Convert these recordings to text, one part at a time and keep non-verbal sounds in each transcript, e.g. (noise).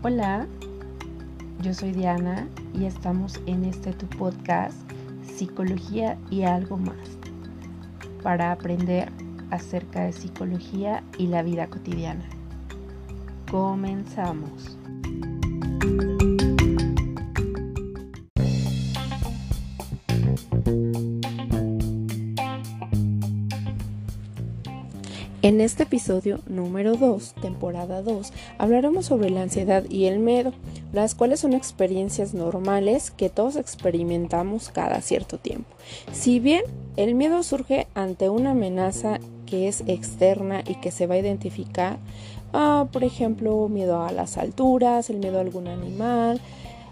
Hola, yo soy Diana y estamos en este tu podcast Psicología y algo más para aprender acerca de psicología y la vida cotidiana. Comenzamos. En este episodio número 2, temporada 2, hablaremos sobre la ansiedad y el miedo, las cuales son experiencias normales que todos experimentamos cada cierto tiempo. Si bien el miedo surge ante una amenaza que es externa y que se va a identificar, ah, por ejemplo, miedo a las alturas, el miedo a algún animal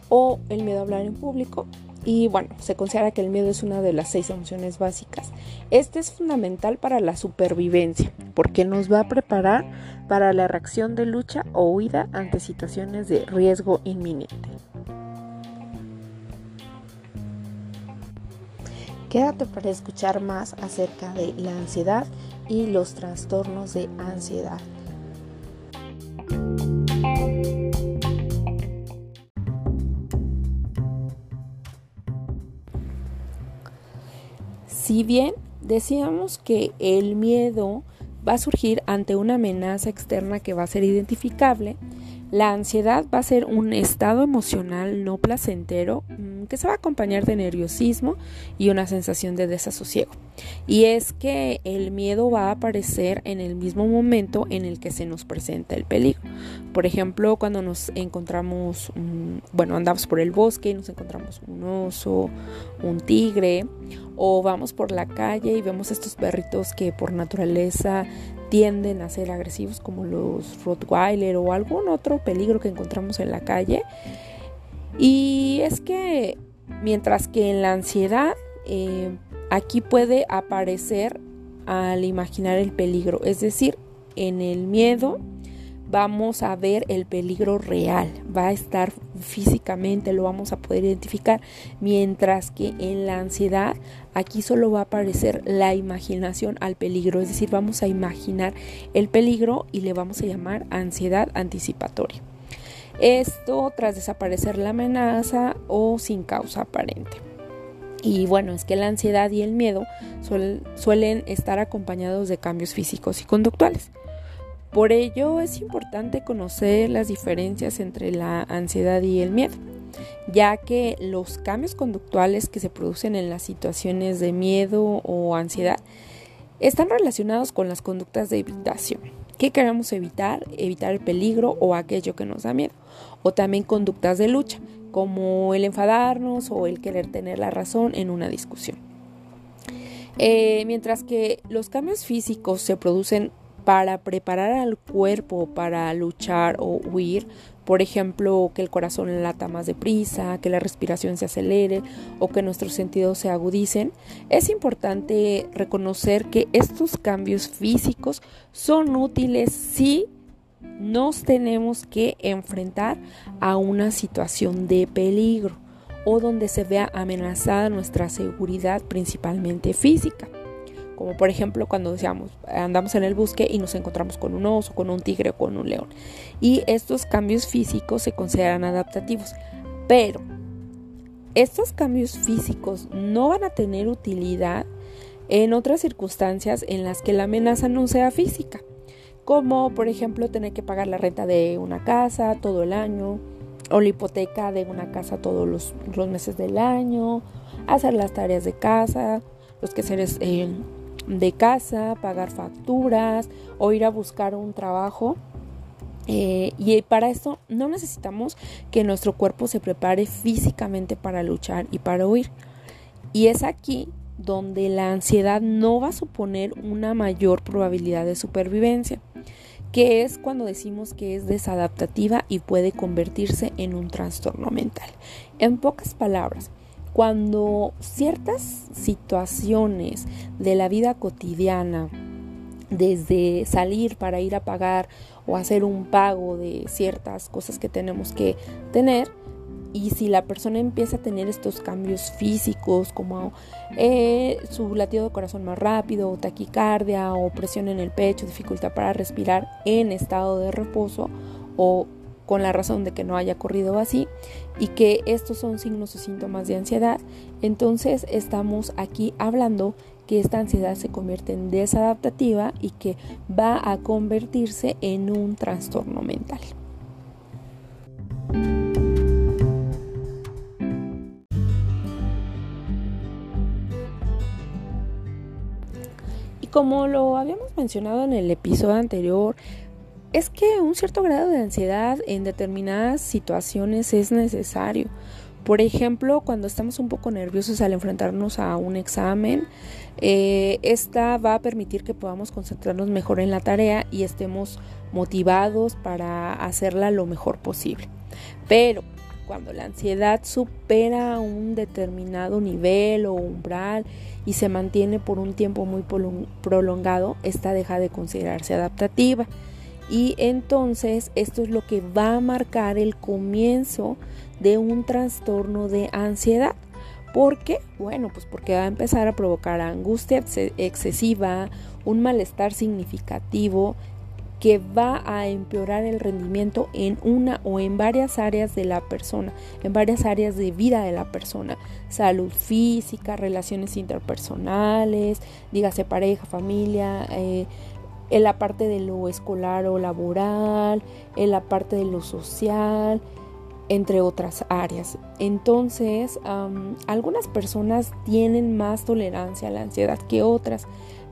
o el miedo a hablar en público, y bueno, se considera que el miedo es una de las seis emociones básicas. Este es fundamental para la supervivencia porque nos va a preparar para la reacción de lucha o huida ante situaciones de riesgo inminente. Quédate para escuchar más acerca de la ansiedad y los trastornos de ansiedad. Si bien decíamos que el miedo va a surgir ante una amenaza externa que va a ser identificable, la ansiedad va a ser un estado emocional no placentero que se va a acompañar de nerviosismo y una sensación de desasosiego. Y es que el miedo va a aparecer en el mismo momento en el que se nos presenta el peligro. Por ejemplo, cuando nos encontramos, bueno, andamos por el bosque y nos encontramos un oso, un tigre, o vamos por la calle y vemos estos perritos que por naturaleza tienden a ser agresivos como los Rottweiler o algún otro peligro que encontramos en la calle. Y es que mientras que en la ansiedad eh, aquí puede aparecer al imaginar el peligro, es decir, en el miedo vamos a ver el peligro real, va a estar físicamente, lo vamos a poder identificar, mientras que en la ansiedad aquí solo va a aparecer la imaginación al peligro, es decir, vamos a imaginar el peligro y le vamos a llamar ansiedad anticipatoria. Esto tras desaparecer la amenaza o sin causa aparente. Y bueno, es que la ansiedad y el miedo suelen estar acompañados de cambios físicos y conductuales. Por ello es importante conocer las diferencias entre la ansiedad y el miedo, ya que los cambios conductuales que se producen en las situaciones de miedo o ansiedad están relacionados con las conductas de evitación. ¿Qué queremos evitar? Evitar el peligro o aquello que nos da miedo. O también conductas de lucha, como el enfadarnos o el querer tener la razón en una discusión. Eh, mientras que los cambios físicos se producen para preparar al cuerpo para luchar o huir, por ejemplo, que el corazón lata más deprisa, que la respiración se acelere o que nuestros sentidos se agudicen, es importante reconocer que estos cambios físicos son útiles si nos tenemos que enfrentar a una situación de peligro o donde se vea amenazada nuestra seguridad principalmente física como por ejemplo cuando decíamos andamos en el bosque y nos encontramos con un oso, con un tigre o con un león. Y estos cambios físicos se consideran adaptativos, pero estos cambios físicos no van a tener utilidad en otras circunstancias en las que la amenaza no sea física, como por ejemplo tener que pagar la renta de una casa todo el año, o la hipoteca de una casa todos los, meses del año, hacer las tareas de casa, los que seres eh, de casa, pagar facturas o ir a buscar un trabajo. Eh, y para esto no necesitamos que nuestro cuerpo se prepare físicamente para luchar y para huir. Y es aquí donde la ansiedad no va a suponer una mayor probabilidad de supervivencia, que es cuando decimos que es desadaptativa y puede convertirse en un trastorno mental. En pocas palabras, cuando ciertas situaciones de la vida cotidiana, desde salir para ir a pagar o hacer un pago de ciertas cosas que tenemos que tener, y si la persona empieza a tener estos cambios físicos como eh, su latido de corazón más rápido, o taquicardia o presión en el pecho, dificultad para respirar en estado de reposo o con la razón de que no haya corrido así y que estos son signos o síntomas de ansiedad, entonces estamos aquí hablando que esta ansiedad se convierte en desadaptativa y que va a convertirse en un trastorno mental. Y como lo habíamos mencionado en el episodio anterior, es que un cierto grado de ansiedad en determinadas situaciones es necesario. Por ejemplo, cuando estamos un poco nerviosos al enfrentarnos a un examen, eh, esta va a permitir que podamos concentrarnos mejor en la tarea y estemos motivados para hacerla lo mejor posible. Pero cuando la ansiedad supera un determinado nivel o umbral y se mantiene por un tiempo muy prolongado, esta deja de considerarse adaptativa. Y entonces esto es lo que va a marcar el comienzo de un trastorno de ansiedad. ¿Por qué? Bueno, pues porque va a empezar a provocar angustia excesiva, un malestar significativo que va a empeorar el rendimiento en una o en varias áreas de la persona, en varias áreas de vida de la persona, salud física, relaciones interpersonales, dígase pareja, familia, eh, en la parte de lo escolar o laboral, en la parte de lo social, entre otras áreas. Entonces, algunas personas tienen más tolerancia a la ansiedad que otras,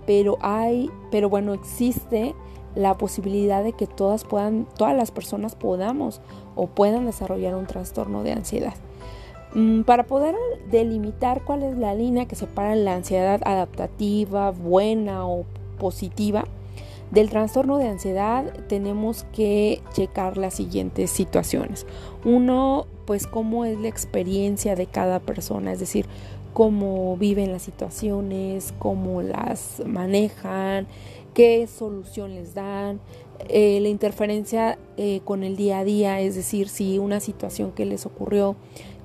pero hay, pero bueno, existe la posibilidad de que todas puedan, todas las personas podamos o puedan desarrollar un trastorno de ansiedad. Mm, para poder delimitar cuál es la línea que separa la ansiedad adaptativa, buena o positiva, del trastorno de ansiedad tenemos que checar las siguientes situaciones. Uno, pues cómo es la experiencia de cada persona, es decir, cómo viven las situaciones, cómo las manejan, qué solución les dan, eh, la interferencia eh, con el día a día, es decir, si una situación que les ocurrió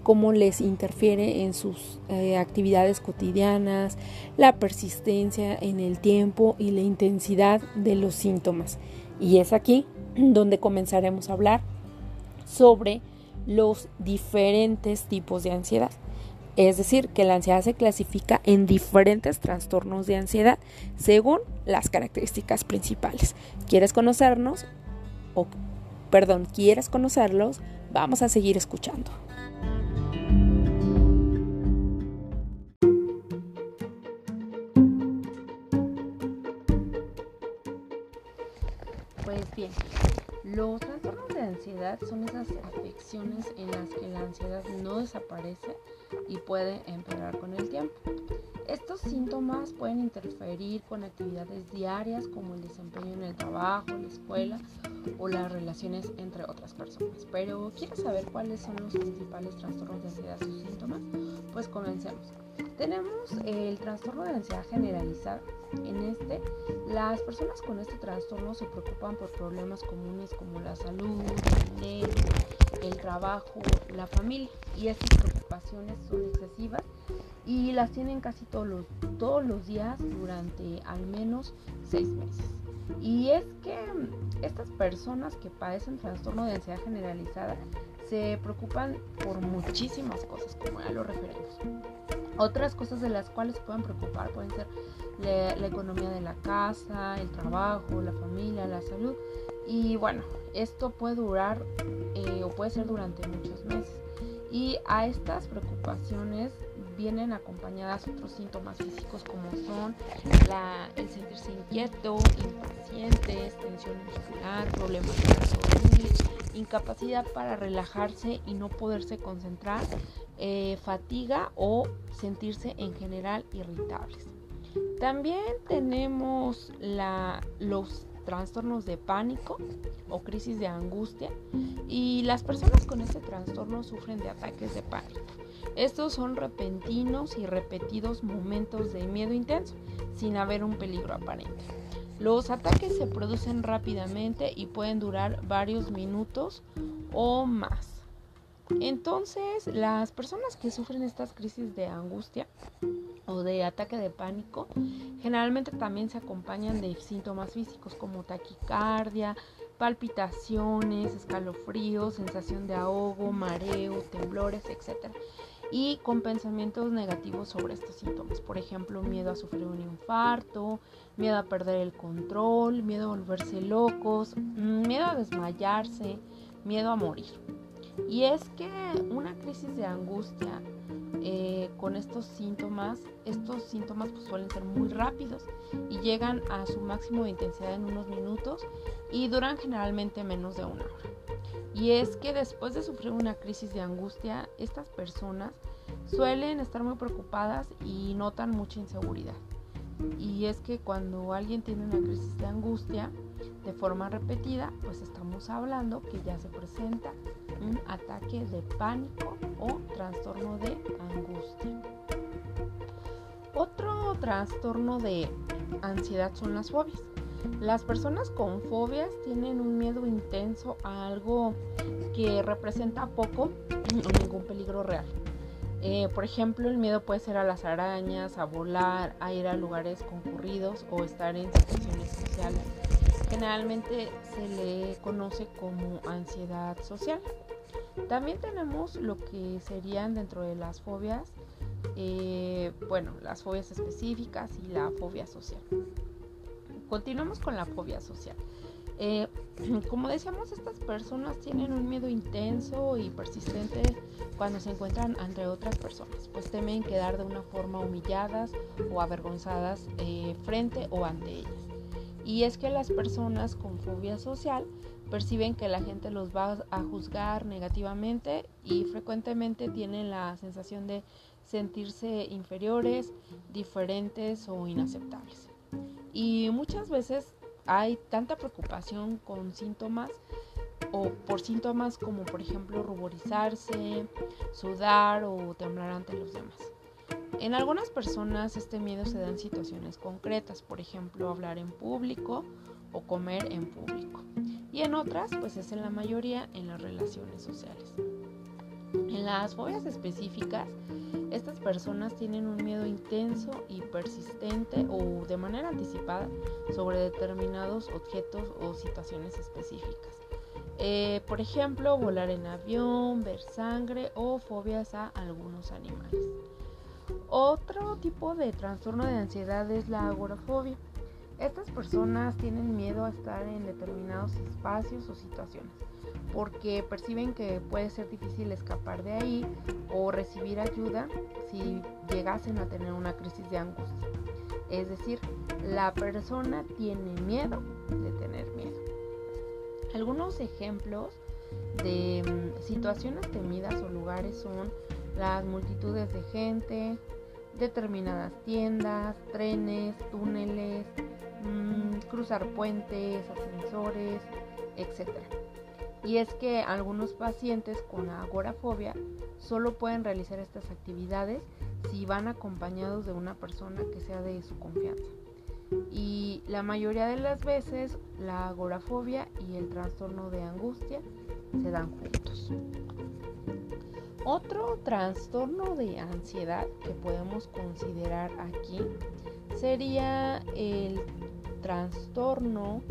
cómo les interfiere en sus eh, actividades cotidianas, la persistencia en el tiempo y la intensidad de los síntomas. Y es aquí (clears throat) donde comenzaremos a hablar sobre los diferentes tipos de ansiedad. Es decir, que la ansiedad se clasifica en diferentes trastornos de ansiedad según las características principales. ¿Quieres conocernos? O, perdón, ¿quieres conocerlos? Vamos a seguir escuchando. Los trastornos de ansiedad son esas afecciones en las que la ansiedad no desaparece y puede empeorar con el tiempo. Estos síntomas pueden interferir con actividades diarias como el desempeño en el trabajo, la escuela o las relaciones entre otras personas. Pero ¿quieres saber cuáles son los principales trastornos de ansiedad y sus síntomas? Pues comencemos. Tenemos el trastorno de ansiedad generalizada. En este, las personas con este trastorno se preocupan por problemas comunes como la salud, el el trabajo, la familia. Y estas preocupaciones son excesivas y las tienen casi todos los, todos los días durante al menos seis meses. Y es que estas personas que padecen trastorno de ansiedad generalizada se preocupan por muchísimas cosas, como ya lo referimos. Otras cosas de las cuales pueden preocupar pueden ser la, economía de la casa, el trabajo, la familia, la salud. Y bueno, esto puede durar eh, o puede ser durante muchos meses. Y a estas preocupaciones vienen acompañadas otros síntomas físicos como son el sentirse inquieto, impacientes, tensión muscular, problemas de incapacidad para relajarse y no poderse concentrar, eh, fatiga o sentirse en general irritables. También tenemos los trastornos de pánico o crisis de angustia y las personas con este trastorno sufren de ataques de pánico. Estos son repentinos y repetidos momentos de miedo intenso sin haber un peligro aparente. Los ataques se producen rápidamente y pueden durar varios minutos o más. Entonces, las personas que sufren estas crisis de angustia o de ataque de pánico generalmente también se acompañan de síntomas físicos como taquicardia, palpitaciones, escalofríos, sensación de ahogo, mareo, temblores, etc. Y con pensamientos negativos sobre estos síntomas. Por ejemplo, miedo a sufrir un infarto, miedo a perder el control, miedo a volverse locos, mm, miedo a desmayarse, miedo a morir. Y es que una crisis de angustia eh, con estos síntomas, estos síntomas pues, suelen ser muy rápidos y llegan a su máximo de intensidad en unos minutos y duran generalmente menos de una hora. Y es que después de sufrir una crisis de angustia, estas personas suelen estar muy preocupadas y notan mucha inseguridad. Y es que cuando alguien tiene una crisis de angustia de forma repetida, pues estamos hablando que ya se presenta un ataque de pánico o trastorno de angustia. Otro trastorno de ansiedad son las fobias. Las personas con fobias tienen un miedo intenso a algo que representa poco o ningún peligro real. Eh, por ejemplo, el miedo puede ser a las arañas, a volar, a ir a lugares concurridos o estar en situaciones sociales. Generalmente se le conoce como ansiedad social. También tenemos lo que serían dentro de las fobias, eh, bueno, las fobias específicas y la fobia social. Continuamos con la fobia social. Eh, (clears throat) como decíamos, estas personas tienen un miedo intenso y persistente cuando se encuentran entre otras personas, pues temen quedar de una forma humilladas o avergonzadas eh, frente o ante ellas. Y es que las personas con fobia social perciben que la gente los va a juzgar negativamente y frecuentemente tienen la sensación de sentirse inferiores, diferentes o inaceptables. Y muchas veces hay tanta preocupación con síntomas o por síntomas como por ejemplo ruborizarse, sudar o temblar ante los demás. En algunas personas este miedo se da en situaciones concretas, por ejemplo hablar en público o comer en público. Y en otras, pues es en la mayoría en las relaciones sociales. En las fobias específicas, estas personas tienen un miedo intenso y persistente o de manera anticipada sobre determinados objetos o situaciones específicas. Eh, por ejemplo, volar en avión, ver sangre o fobias a algunos animales. Otro tipo de trastorno de ansiedad es la agorafobia. Estas personas tienen miedo a estar en determinados espacios o situaciones porque perciben que puede ser difícil escapar de ahí o recibir ayuda si llegasen a tener una crisis de angustia. Es decir, la persona tiene miedo de tener miedo. Algunos ejemplos de mm, situaciones temidas o lugares son las multitudes de gente, determinadas tiendas, trenes, túneles, mm, cruzar puentes, ascensores, etc. Y es que algunos pacientes con agorafobia solo pueden realizar estas actividades si van acompañados de una persona que sea de su confianza. Y la mayoría de las veces la agorafobia y el trastorno de angustia se dan juntos. Otro trastorno de ansiedad que podemos considerar aquí sería el trastorno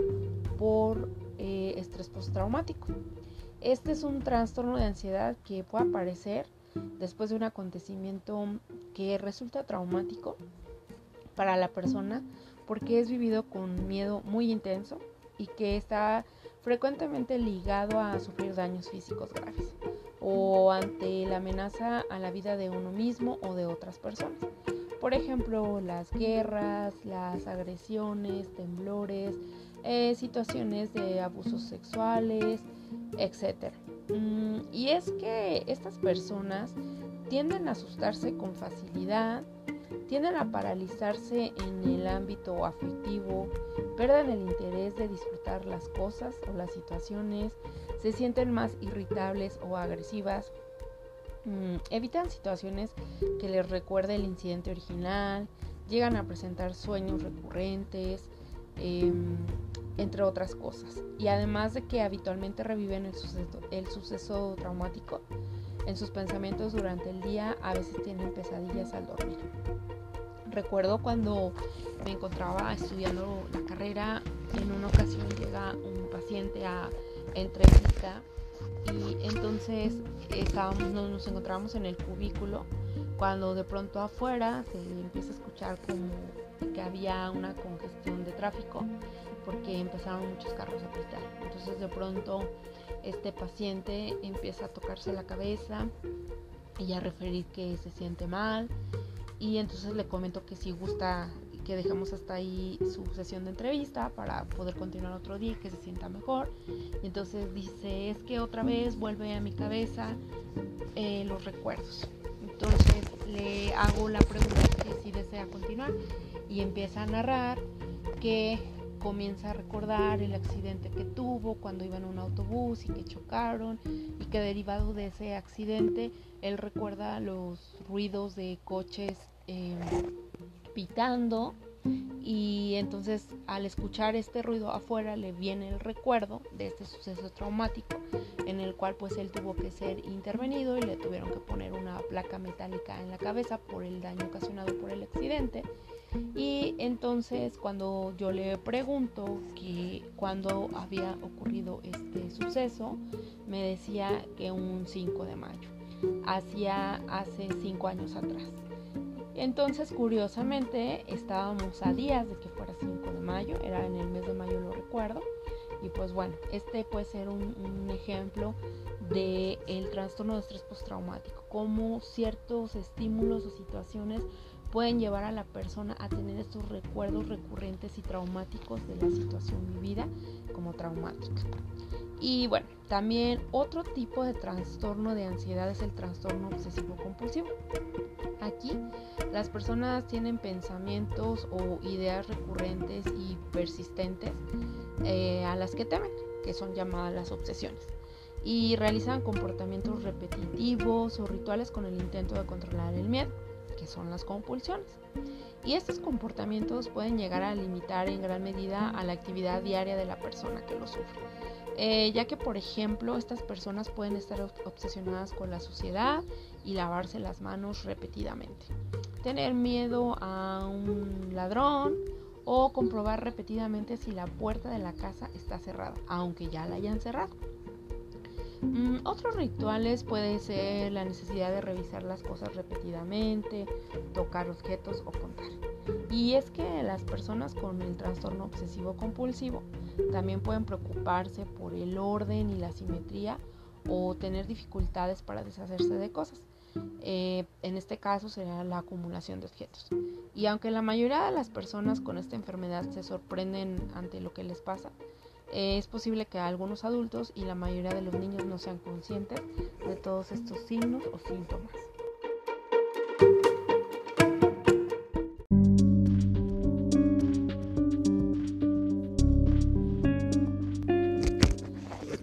por eh, estrés postraumático. Este es un trastorno de ansiedad que puede aparecer después de un acontecimiento que resulta traumático para la persona porque es vivido con miedo muy intenso y que está frecuentemente ligado a sufrir daños físicos graves o ante la amenaza a la vida de uno mismo o de otras personas. Por ejemplo, las guerras, las agresiones, temblores, eh, situaciones de abusos sexuales, etc. Mm, y es que estas personas tienden a asustarse con facilidad, tienden a paralizarse en el ámbito afectivo, pierden el interés de disfrutar las cosas o las situaciones, se sienten más irritables o agresivas, evitan situaciones que les recuerde el incidente original, llegan a presentar sueños recurrentes, em, entre otras cosas. Y además de que habitualmente reviven el suceso, el suceso traumático en sus pensamientos durante el día, a veces tienen pesadillas al dormir. Recuerdo cuando me encontraba estudiando la carrera, en una ocasión llega un paciente a entrevista y entonces estábamos, nos encontrábamos en el cubículo cuando de pronto afuera se empieza a escuchar como que había una congestión de tráfico porque empezaron muchos carros a pitar. Entonces de pronto este paciente empieza a tocarse la cabeza y a referir que se siente mal y entonces le comento que si gusta que dejamos hasta ahí su sesión de entrevista para poder continuar otro día y que se sienta mejor. Y entonces dice, es que otra vez vuelve a mi cabeza eh, los recuerdos. Entonces le hago la pregunta que si desea continuar y empieza a narrar que comienza a recordar el accidente que tuvo cuando iba en un autobús y que chocaron y que derivado de ese accidente él recuerda los ruidos de coches em, pitando y entonces al escuchar este ruido afuera le viene el recuerdo de este suceso traumático en el cual pues él tuvo que ser intervenido y le tuvieron que poner una placa metálica en la cabeza por el daño ocasionado por el accidente y entonces cuando yo le pregunto que cuando había ocurrido este suceso, me decía que un 5 de mayo, hacía hace 5 años atrás. Entonces, curiosamente, estábamos a días de que fuera 5 de mayo, era en el mes de mayo, lo recuerdo. Y pues bueno, este puede ser un, ejemplo del el trastorno de estrés postraumático, como ciertos estímulos o situaciones pueden llevar a la persona a tener estos recuerdos recurrentes y traumáticos de la situación vivida como traumática. Y bueno, también otro tipo de trastorno de ansiedad es el trastorno obsesivo compulsivo. Aquí las personas tienen pensamientos o ideas recurrentes y persistentes eh, a las que temen, que son llamadas las obsesiones, y realizan comportamientos repetitivos o rituales con el intento de controlar el miedo que son las compulsiones. Y estos comportamientos pueden llegar a limitar en gran medida a la actividad diaria de la persona que lo sufre. Eh, ya que, por ejemplo, estas personas pueden estar obsesionadas con la suciedad y lavarse las manos repetidamente. Tener miedo a un ladrón o comprobar repetidamente si la puerta de la casa está cerrada, aunque ya la hayan cerrado. Mm, otros rituales puede ser la necesidad de revisar las cosas repetidamente, tocar objetos o contar. Y es que las personas con el trastorno obsesivo compulsivo también pueden preocuparse por el orden y la simetría o tener dificultades para deshacerse de cosas. Eh, en este caso será la acumulación de objetos. Y aunque la mayoría de las personas con esta enfermedad se sorprenden ante lo que les pasa, es posible que algunos adultos y la mayoría de los niños no sean conscientes de todos estos signos o síntomas.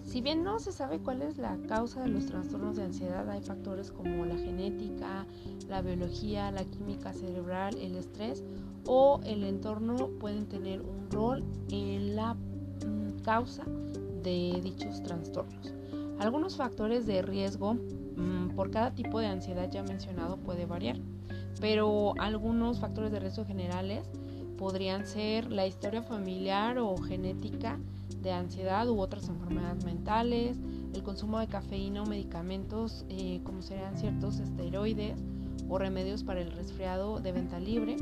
Si bien no se sabe cuál es la causa de los trastornos de ansiedad, hay factores como la genética, la biología, la química cerebral, el estrés o el entorno pueden tener un rol en la causa de dichos trastornos. Algunos factores de riesgo mm, por cada tipo de ansiedad ya mencionado puede variar, pero algunos factores de riesgo generales podrían ser la historia familiar o genética de ansiedad u otras enfermedades mentales, el consumo de cafeína o medicamentos eh, como serían ciertos esteroides o remedios para el resfriado de venta libre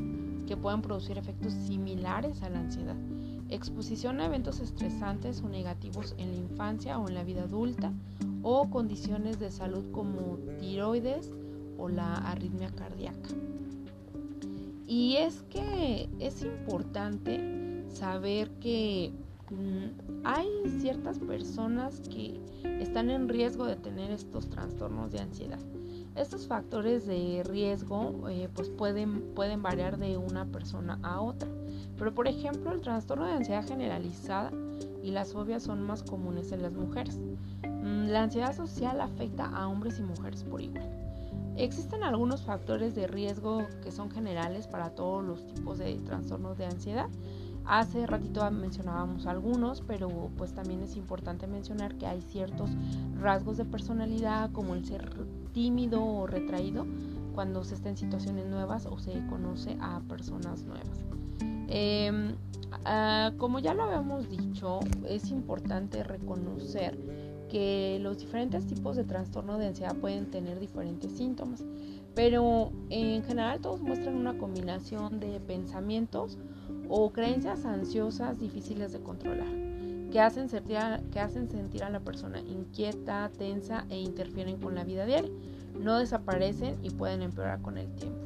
que puedan producir efectos similares a la ansiedad exposición a eventos estresantes o negativos en la infancia o en la vida adulta, o condiciones de salud como tiroides o la arritmia cardíaca. Y es que es importante saber que mm, hay ciertas personas que están en riesgo de tener estos trastornos de ansiedad. Estos factores de riesgo eh, pues pueden, pueden variar de una persona a otra. Pero por ejemplo, el trastorno de ansiedad generalizada y las fobias son más comunes en las mujeres. Mm, la ansiedad social afecta a hombres y mujeres por igual. Existen algunos factores de riesgo que son generales para todos los tipos de trastornos de ansiedad. Hace ratito mencionábamos algunos, pero pues también es importante mencionar que hay ciertos rasgos de personalidad como el ser tímido o retraído cuando se está en situaciones nuevas o se conoce a personas nuevas. Em, ah, como ya lo habíamos dicho, es importante reconocer que los diferentes tipos de trastorno de ansiedad pueden tener diferentes síntomas, pero en general todos muestran una combinación de pensamientos o creencias ansiosas difíciles de controlar, que hacen sentir a, que hacen sentir a la persona inquieta, tensa e interfieren con la vida diaria. No desaparecen y pueden empeorar con el tiempo.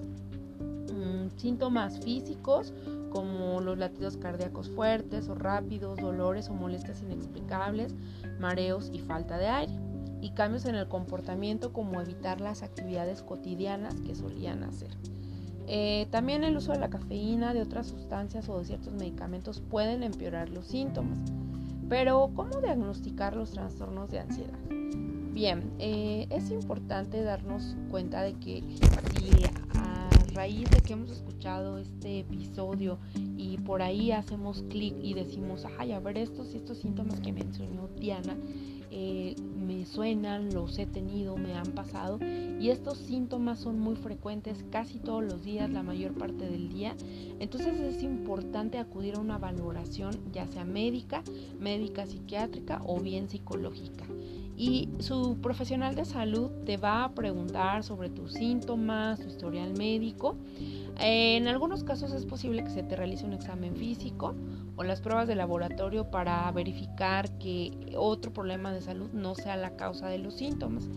Síntomas físicos como los latidos cardíacos fuertes o rápidos, dolores o molestias inexplicables, mareos y falta de aire. Y cambios en el comportamiento como evitar las actividades cotidianas que solían hacer. Eh, también el uso de la cafeína, de otras sustancias o de ciertos medicamentos pueden empeorar los síntomas. Pero, ¿cómo diagnosticar los trastornos de ansiedad? Bien, eh, es importante darnos cuenta de que si raíz de que hemos escuchado este episodio y por ahí hacemos clic y decimos, ay, a ver estos estos síntomas que mencionó Diana, eh, me suenan, los he tenido, me han pasado y estos síntomas son muy frecuentes casi todos los días, la mayor parte del día. Entonces es importante acudir a una valoración ya sea médica, médica psiquiátrica o bien psicológica y su profesional de salud te va a preguntar sobre tus síntomas, tu historial médico. En algunos casos es posible que se te realice un examen físico o las pruebas de laboratorio para verificar que otro problema de salud no sea la causa de los síntomas.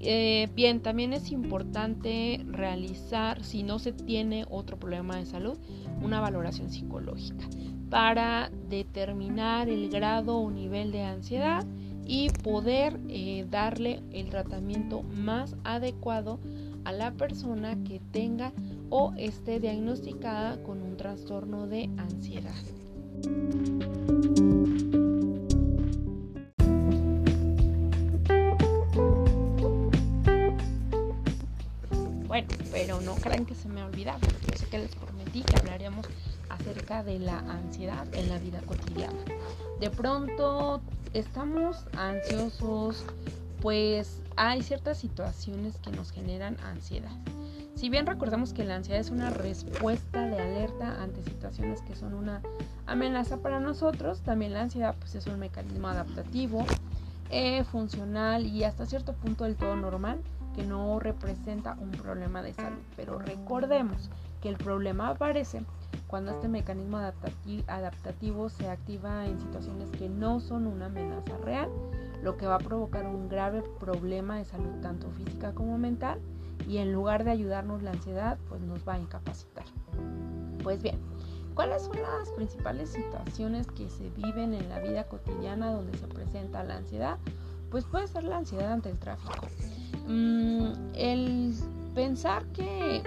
Eh, bien, también es importante realizar, si no se tiene otro problema de salud, una valoración psicológica para determinar el grado o nivel de ansiedad y poder eh, darle el tratamiento más adecuado a la persona que tenga o esté diagnosticada con un trastorno de ansiedad. Bueno, pero no crean que se me ha olvidado. Yo sé que les prometí que hablaríamos acerca de la ansiedad en la vida cotidiana. De pronto estamos ansiosos, pues hay ciertas situaciones que nos generan ansiedad. Si bien recordamos que la ansiedad es una respuesta de alerta ante situaciones que son una amenaza para nosotros, también la ansiedad pues, es un mecanismo adaptativo, eh, funcional y hasta cierto punto del todo normal que no representa un problema de salud. Pero recordemos que el problema aparece cuando este mecanismo adaptativo se activa en situaciones que no son una amenaza real, lo que va a provocar un grave problema de salud tanto física como mental y en lugar de ayudarnos la ansiedad, pues nos va a incapacitar. Pues bien, ¿cuáles son las principales situaciones que se viven en la vida cotidiana donde se presenta la ansiedad? Pues puede ser la ansiedad ante el tráfico. Mm, el pensar que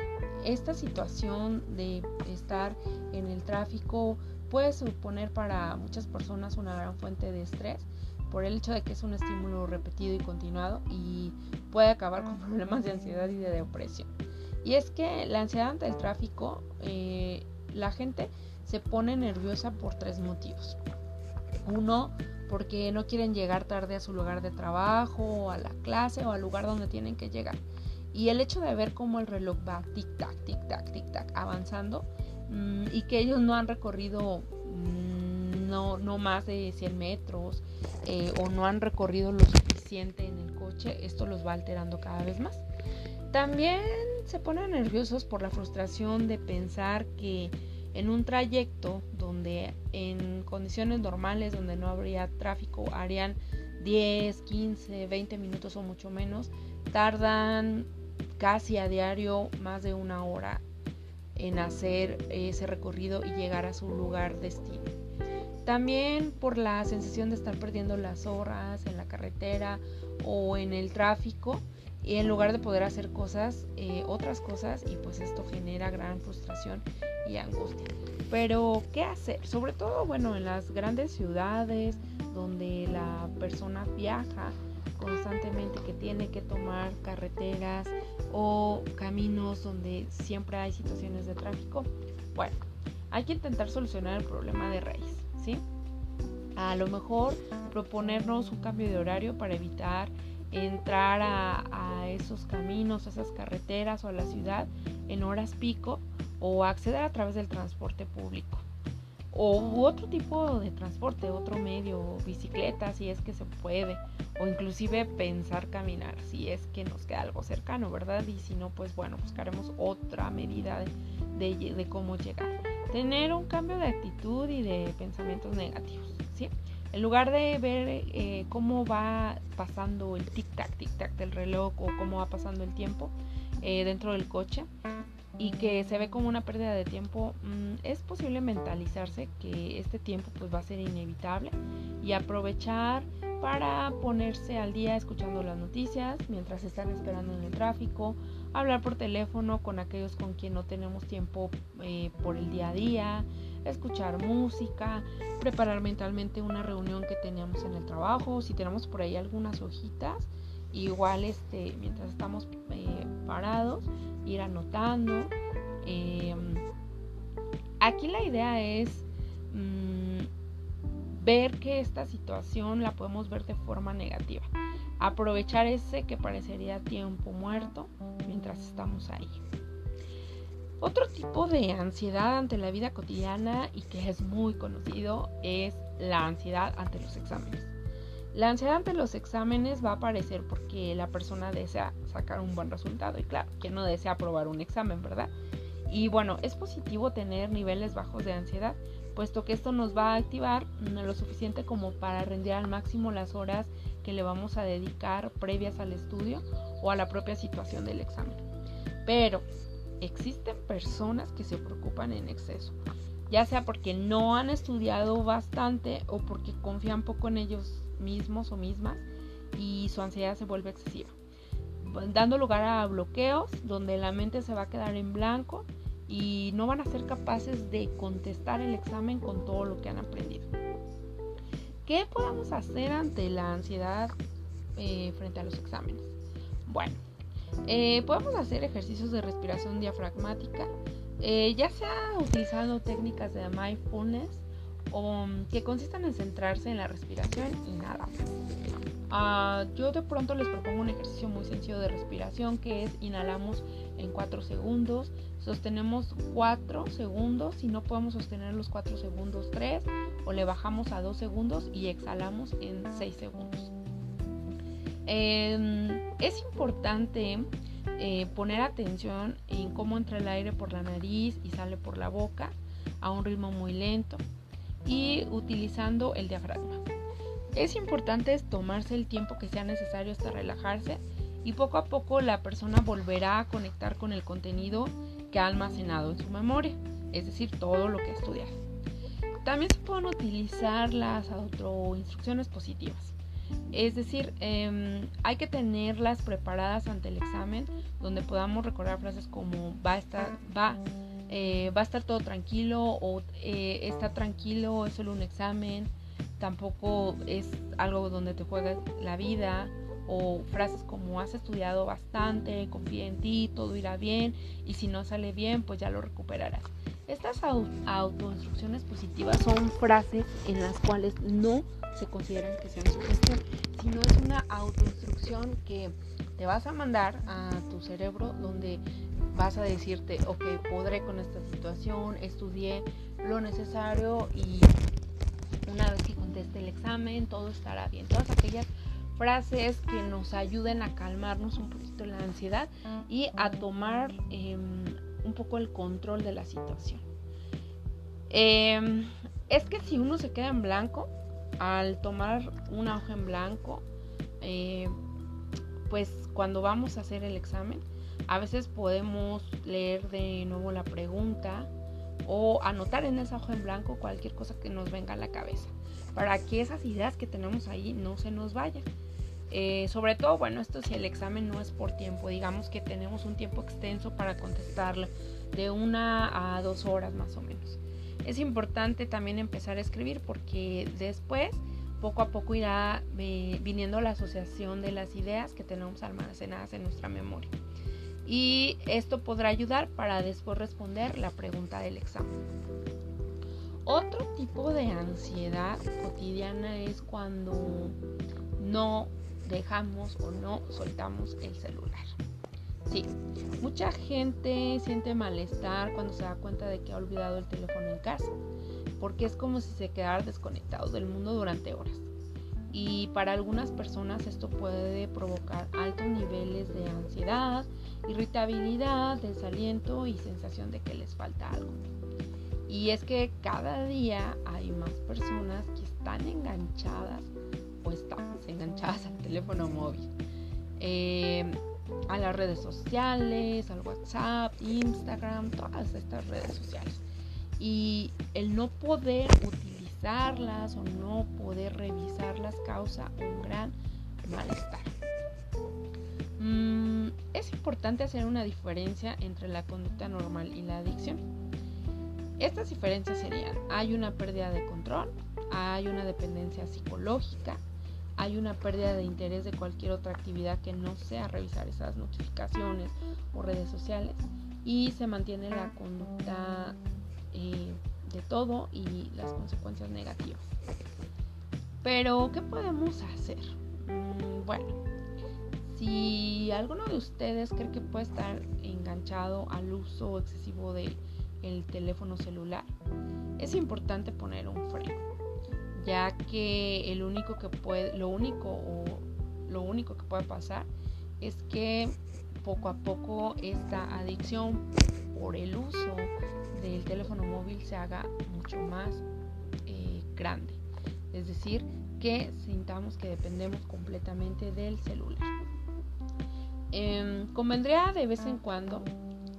esta situación de estar en el tráfico puede suponer para muchas personas una gran fuente de estrés por el hecho de que es un estímulo repetido y continuado y puede acabar con (laughs) problemas de ansiedad y de depresión. Y es que la ansiedad ante el tráfico, eh, la gente se pone nerviosa por tres motivos. Uno, porque no quieren llegar tarde a su lugar de trabajo, a la clase o al lugar donde tienen que llegar. Y el hecho de ver cómo el reloj va tic-tac, tic-tac, tic-tac avanzando mm, y que ellos no han recorrido mm, no, no, más de 100 metros eh, o no han recorrido lo suficiente en el coche, esto los va alterando cada vez más. También se ponen nerviosos por la frustración de pensar que en un trayecto donde en condiciones normales, donde no habría tráfico, harían 10, 15, 20 minutos o mucho menos, tardan casi a diario más de una hora en hacer ese recorrido y llegar a su lugar destino. También por la sensación de estar perdiendo las horas en la carretera o en el tráfico y en lugar de poder hacer cosas, eh, otras cosas y pues esto genera gran frustración y angustia. Pero, ¿qué hacer? Sobre todo, bueno, en las grandes ciudades donde la persona viaja constantemente, que tiene que tomar carreteras o caminos donde siempre hay situaciones de tráfico, bueno, hay que intentar solucionar el problema de raíz, ¿sí? A lo mejor proponernos un cambio de horario para evitar entrar a, a, esos caminos, a esas carreteras o a la ciudad en horas pico o acceder a través del transporte público o otro tipo de transporte, otro medio, bicicleta si es que se puede, o inclusive pensar caminar si es que nos queda algo cercano, ¿verdad? Y si no, pues bueno, buscaremos otra medida de, cómo llegar. Tener un cambio de actitud y de pensamientos negativos, ¿sí? En lugar de ver eh, cómo va pasando el tic-tac, tic-tac del reloj o cómo va pasando el tiempo eh, dentro del coche, y que se ve como una pérdida de tiempo, mm, es posible mentalizarse que este tiempo pues va a ser inevitable y aprovechar para ponerse al día escuchando las noticias mientras están esperando en el tráfico, hablar por teléfono con aquellos con quien no tenemos tiempo eh, por el día a día, escuchar música, preparar mentalmente una reunión que teníamos en el trabajo, si tenemos por ahí algunas hojitas, igual este, mientras estamos eh, parados, ir anotando. Em, aquí la idea es mm, ver que esta situación la podemos ver de forma negativa. Aprovechar ese que parecería tiempo muerto mientras estamos ahí. Otro tipo de ansiedad ante la vida cotidiana y que es muy conocido es la ansiedad ante los exámenes. La ansiedad ante los exámenes va a aparecer porque la persona desea sacar un buen resultado y claro, que no desea aprobar un examen, ¿verdad? Y bueno, es positivo tener niveles bajos de ansiedad, puesto que esto nos va a activar lo suficiente como para rendir al máximo las horas que le vamos a dedicar previas al estudio o a la propia situación del examen. Pero existen personas que se preocupan en exceso, ya sea porque no han estudiado bastante o porque confían poco en ellos mismos o mismas y su ansiedad se vuelve excesiva, dando lugar a bloqueos donde la mente se va a quedar en blanco y no van a ser capaces de contestar el examen con todo lo que han aprendido. ¿Qué podemos hacer ante la ansiedad eh, frente a los exámenes? Bueno, eh, podemos hacer ejercicios de respiración diafragmática, eh, ya sea utilizando técnicas de mindfulness o, que consistan en centrarse en la respiración y nada. Ah, yo de pronto les propongo un ejercicio muy sencillo de respiración que es inhalamos en 4 segundos, sostenemos 4 segundos, si no podemos sostener los 4 segundos 3 o le bajamos a 2 segundos y exhalamos en 6 segundos. Em, es importante eh, poner atención en cómo entra el aire por la nariz y sale por la boca a un ritmo muy lento y utilizando el diafragma. Es importante tomarse el tiempo que sea necesario hasta relajarse y poco a poco la persona volverá a conectar con el contenido que ha almacenado en su memoria, es decir, todo lo que ha estudiado. También se pueden utilizar las autoinstrucciones positivas. Es decir, em, hay que tenerlas preparadas ante el examen, donde podamos recordar frases como va a estar, va, eh, va a estar todo tranquilo o eh, está tranquilo, es solo un examen, tampoco es algo donde te juegas la vida o frases como has estudiado bastante, confía en ti, todo irá bien y si no sale bien pues ya lo recuperarás. Estas autoinstrucciones positivas son frases en las cuales no se consideran que sean sugestión, sino es una autoinstrucción que te vas a mandar a tu cerebro donde vas a decirte, ok, podré con esta situación, estudié lo necesario y una vez que conteste el examen, todo estará bien. Todas aquellas frases que nos ayuden a calmarnos un poquito la ansiedad y a tomar em, un poco el control de la situación. Em, es que si uno se queda en blanco, al tomar una hoja en blanco, eh, pues cuando vamos a hacer el examen, a veces podemos leer de nuevo la pregunta o anotar en esa hoja en blanco cualquier cosa que nos venga a la cabeza para que esas ideas que tenemos ahí no se nos vayan. Eh, sobre todo, bueno, esto si el examen no es por tiempo, digamos que tenemos un tiempo extenso para contestarlo, de una a dos horas más o menos. Es importante también empezar a escribir porque después, poco a poco irá eh, viniendo la asociación de las ideas que tenemos almacenadas en nuestra memoria y esto podrá ayudar para después responder la pregunta del examen. Otro tipo de ansiedad cotidiana es cuando no dejamos o no soltamos el celular. Sí, mucha gente siente malestar cuando se da cuenta de que ha olvidado el teléfono en casa, porque es como si se quedara desconectado del mundo durante horas. Y para algunas personas esto puede provocar altos niveles de ansiedad, irritabilidad, desaliento y sensación de que les falta algo. Y es que cada día hay más personas que están enganchadas o estamos enganchadas al teléfono móvil, eh, a las redes sociales, al WhatsApp, Instagram, todas estas redes sociales. Y el no poder utilizarlas o no poder revisarlas causa un gran malestar. Mm, es importante hacer una diferencia entre la conducta normal y la adicción. Estas diferencias serían, hay una pérdida de control, hay una dependencia psicológica, hay una pérdida de interés de cualquier otra actividad que no sea revisar esas notificaciones o redes sociales y se mantiene la conducta eh, de todo y las consecuencias negativas. Pero, ¿qué podemos hacer? Mm, bueno, si alguno de ustedes cree que puede estar enganchado al uso excesivo del teléfono celular, es importante poner un freno ya que el único que puede, lo único o lo único que puede pasar es que poco a poco esta adicción por el uso del teléfono móvil se haga mucho más eh, grande. Es decir, que sintamos que dependemos completamente del celular. Em, convendría de vez en cuando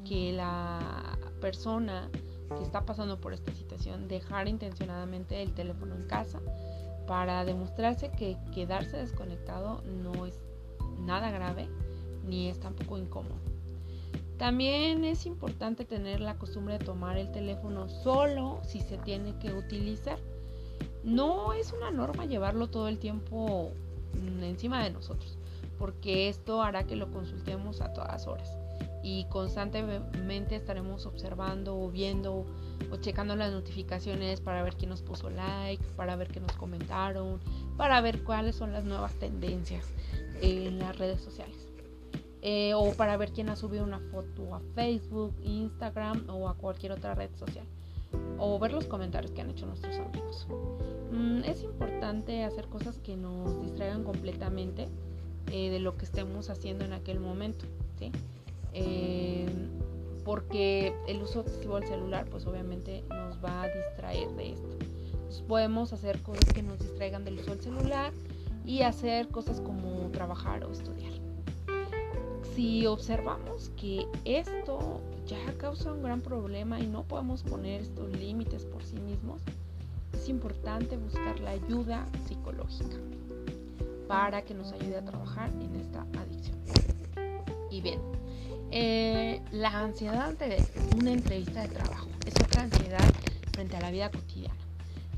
que la persona que está pasando por esta situación dejar intencionadamente el teléfono en casa para demostrarse que quedarse desconectado no es nada grave ni es tampoco incómodo. También es importante tener la costumbre de tomar el teléfono solo si se tiene que utilizar. No es una norma llevarlo todo el tiempo encima de nosotros, porque esto hará que lo consultemos a todas horas y constantemente estaremos observando o viendo o checando las notificaciones para ver quién nos puso like, para ver qué nos comentaron, para ver cuáles son las nuevas tendencias en las redes sociales. Eh, o para ver quién ha subido una foto a Facebook, Instagram o a cualquier otra red social. O ver los comentarios que han hecho nuestros amigos. Mm, es importante hacer cosas que nos distraigan completamente eh, de lo que estemos haciendo en aquel momento. ¿sí? Eh, porque el uso excesivo del celular pues obviamente nos va a distraer de esto. podemos hacer cosas que nos distraigan del uso del celular y hacer cosas como trabajar o estudiar. Si observamos que esto ya causa un gran problema y no podemos poner estos límites por sí mismos, es importante buscar la ayuda psicológica para que nos ayude a trabajar en esta adicción. Y bien, eh, la ansiedad ante una entrevista de trabajo es otra ansiedad frente a la vida cotidiana.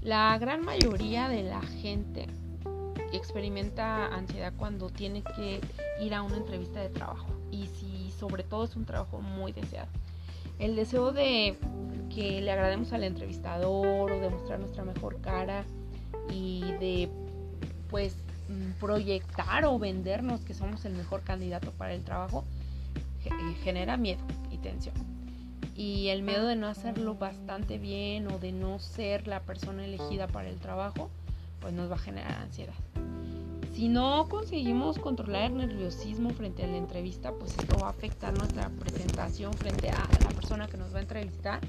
La gran mayoría de la gente experimenta ansiedad cuando tiene que ir a una entrevista de trabajo y si sobre todo es un trabajo muy deseado. El deseo de que le agrademos al entrevistador o de mostrar nuestra mejor cara y de pues mm, proyectar o vendernos que somos el mejor candidato para el trabajo eh, genera miedo y tensión. Y el miedo de no hacerlo bastante bien o de no ser la persona elegida para el trabajo, pues nos va a generar ansiedad. Si no conseguimos controlar el nerviosismo frente a la entrevista, pues esto va a afectar nuestra presentación frente a la persona que nos va a entrevistar.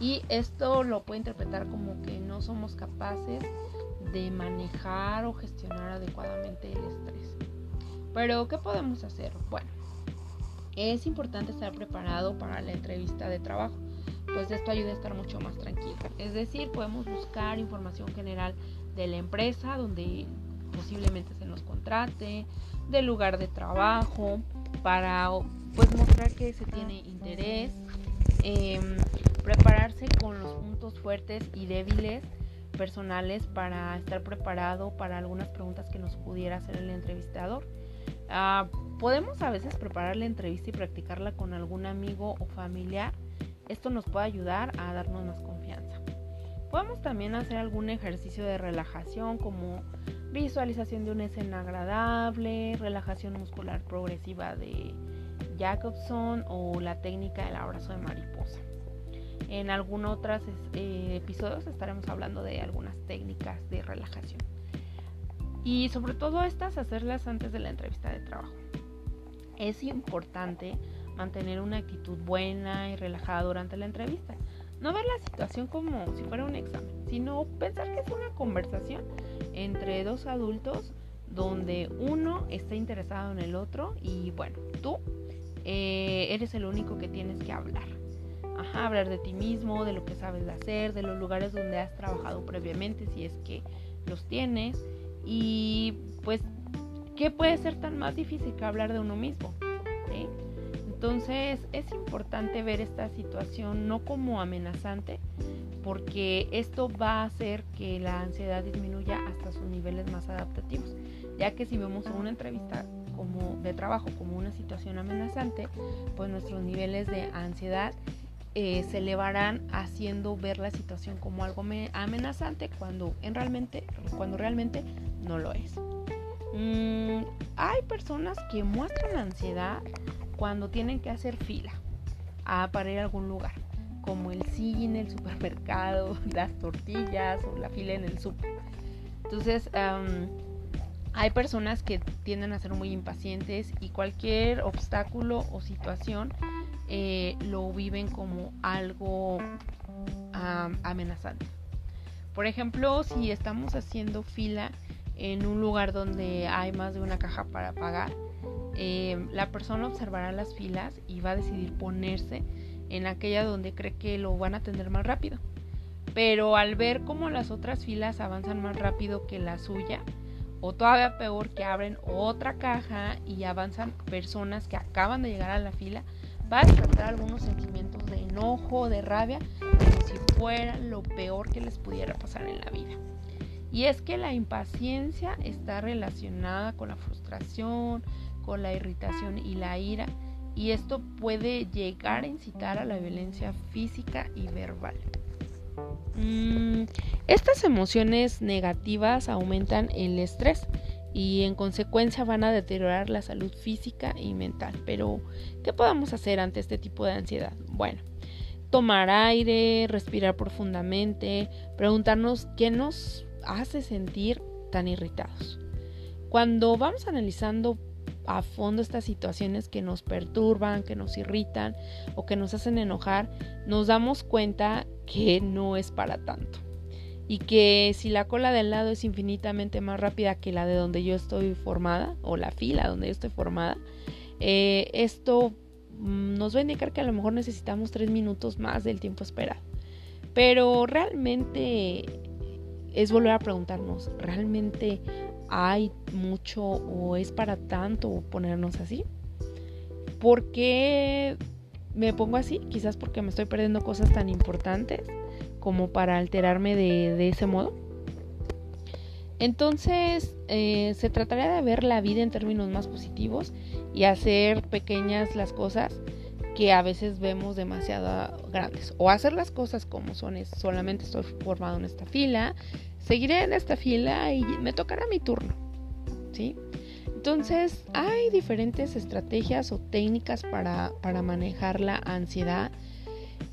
Y esto lo puede interpretar como que no somos capaces de manejar o gestionar adecuadamente el estrés. Pero, ¿qué podemos hacer? Bueno, es importante estar preparado para la entrevista de trabajo, pues esto ayuda a estar mucho más tranquilo. Es decir, podemos buscar información general de la empresa donde posiblemente se nos contrate, del lugar de trabajo, para pues mostrar que se tiene interés, em, prepararse con los puntos fuertes y débiles personales para estar preparado para algunas preguntas que nos pudiera hacer el entrevistador. Ah, podemos a veces preparar la entrevista y practicarla con algún amigo o familiar. Esto nos puede ayudar a darnos más confianza. Podemos también hacer algún ejercicio de relajación como visualización de una escena agradable, relajación muscular progresiva de Jacobson o la técnica del abrazo de mariposa. En algunos otros eh, episodios estaremos hablando de algunas técnicas de relajación. Y sobre todo estas, hacerlas antes de la entrevista de trabajo. Es importante mantener una actitud buena y relajada durante la entrevista. No ver la situación como si fuera un examen, sino pensar que es una conversación entre dos adultos donde uno está interesado en el otro y bueno, tú eh, eres el único que tienes que hablar. Ajá, hablar de ti mismo, de lo que sabes hacer, de los lugares donde has trabajado previamente, si es que los tienes. Y pues, ¿qué puede ser tan más difícil que hablar de uno mismo? Entonces es importante ver esta situación no como amenazante, porque esto va a hacer que la ansiedad disminuya hasta sus niveles más adaptativos, ya que si vemos una entrevista como de trabajo como una situación amenazante, pues nuestros niveles de ansiedad eh, se elevarán haciendo ver la situación como algo amenazante cuando, en realmente, cuando realmente no lo es. Mm, hay personas que muestran ansiedad cuando tienen que hacer fila a, para ir a algún lugar, como el cine, el supermercado, (laughs) las tortillas o la fila en el súper. Entonces, hay personas que tienden a ser muy impacientes y cualquier obstáculo o situación eh, lo viven como algo amenazante. Por ejemplo, si estamos haciendo fila en un lugar donde hay más de una caja para pagar, eh, la persona observará las filas y va a decidir ponerse en aquella donde cree que lo van a atender más rápido. Pero al ver cómo las otras filas avanzan más rápido que la suya, o todavía peor que abren otra caja y avanzan personas que acaban de llegar a la fila, va a despertar algunos sentimientos de enojo, de rabia, como si fuera lo peor que les pudiera pasar en la vida. Y es que la impaciencia está relacionada con la frustración, con la irritación y la ira, y esto puede llegar a incitar a la violencia física y verbal. Mm, estas emociones negativas aumentan el estrés y en consecuencia van a deteriorar la salud física y mental. Pero, ¿qué podemos hacer ante este tipo de ansiedad? Bueno, tomar aire, respirar profundamente, preguntarnos qué nos hace sentir tan irritados. Cuando vamos analizando a fondo estas situaciones que nos perturban, que nos irritan o que nos hacen enojar, nos damos cuenta que no es para tanto. Y que si la cola del lado es infinitamente más rápida que la de donde yo estoy formada, o la fila donde yo estoy formada, eh, esto mm, nos va a indicar que a lo mejor necesitamos tres minutos más del tiempo esperado. Pero realmente es volver a preguntarnos, ¿realmente hay mucho o es para tanto ponernos así? ¿Por qué me pongo así? Quizás porque me estoy perdiendo cosas tan importantes como para alterarme de, ese modo. Entonces, eh, se trataría de ver la vida en términos más positivos y hacer pequeñas las cosas que a veces vemos demasiado grandes. O hacer las cosas como son, solamente estoy formado en esta fila, seguiré en esta fila y me tocará mi turno. ¿Sí? Entonces, hay diferentes estrategias o técnicas para, para manejar la ansiedad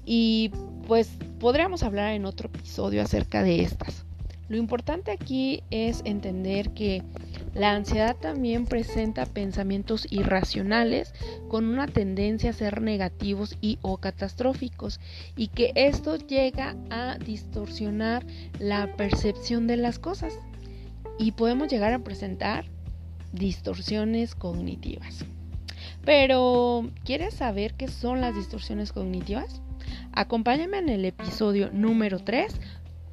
y pues podríamos hablar en otro episodio acerca de estas. Lo importante aquí es entender que la ansiedad también presenta pensamientos irracionales con una tendencia a ser negativos y o catastróficos y que esto llega a distorsionar la percepción de las cosas y podemos llegar a presentar distorsiones cognitivas. Pero, ¿quieres saber qué son las distorsiones cognitivas? Acompáñame en el episodio número 3,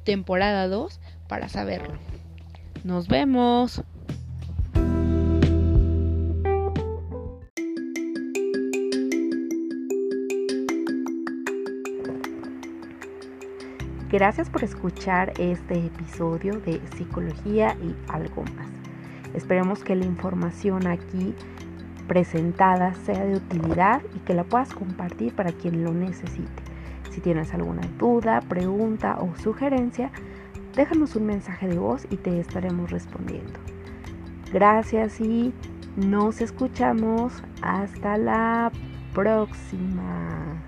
temporada 2, para saberlo. Nos vemos. Gracias por escuchar este episodio de Psicología y algo más. Esperemos que la información aquí presentada sea de utilidad y que la puedas compartir para quien lo necesite. Si tienes alguna duda, pregunta o sugerencia, déjanos un mensaje de voz y te estaremos respondiendo. Gracias y nos escuchamos hasta la próxima.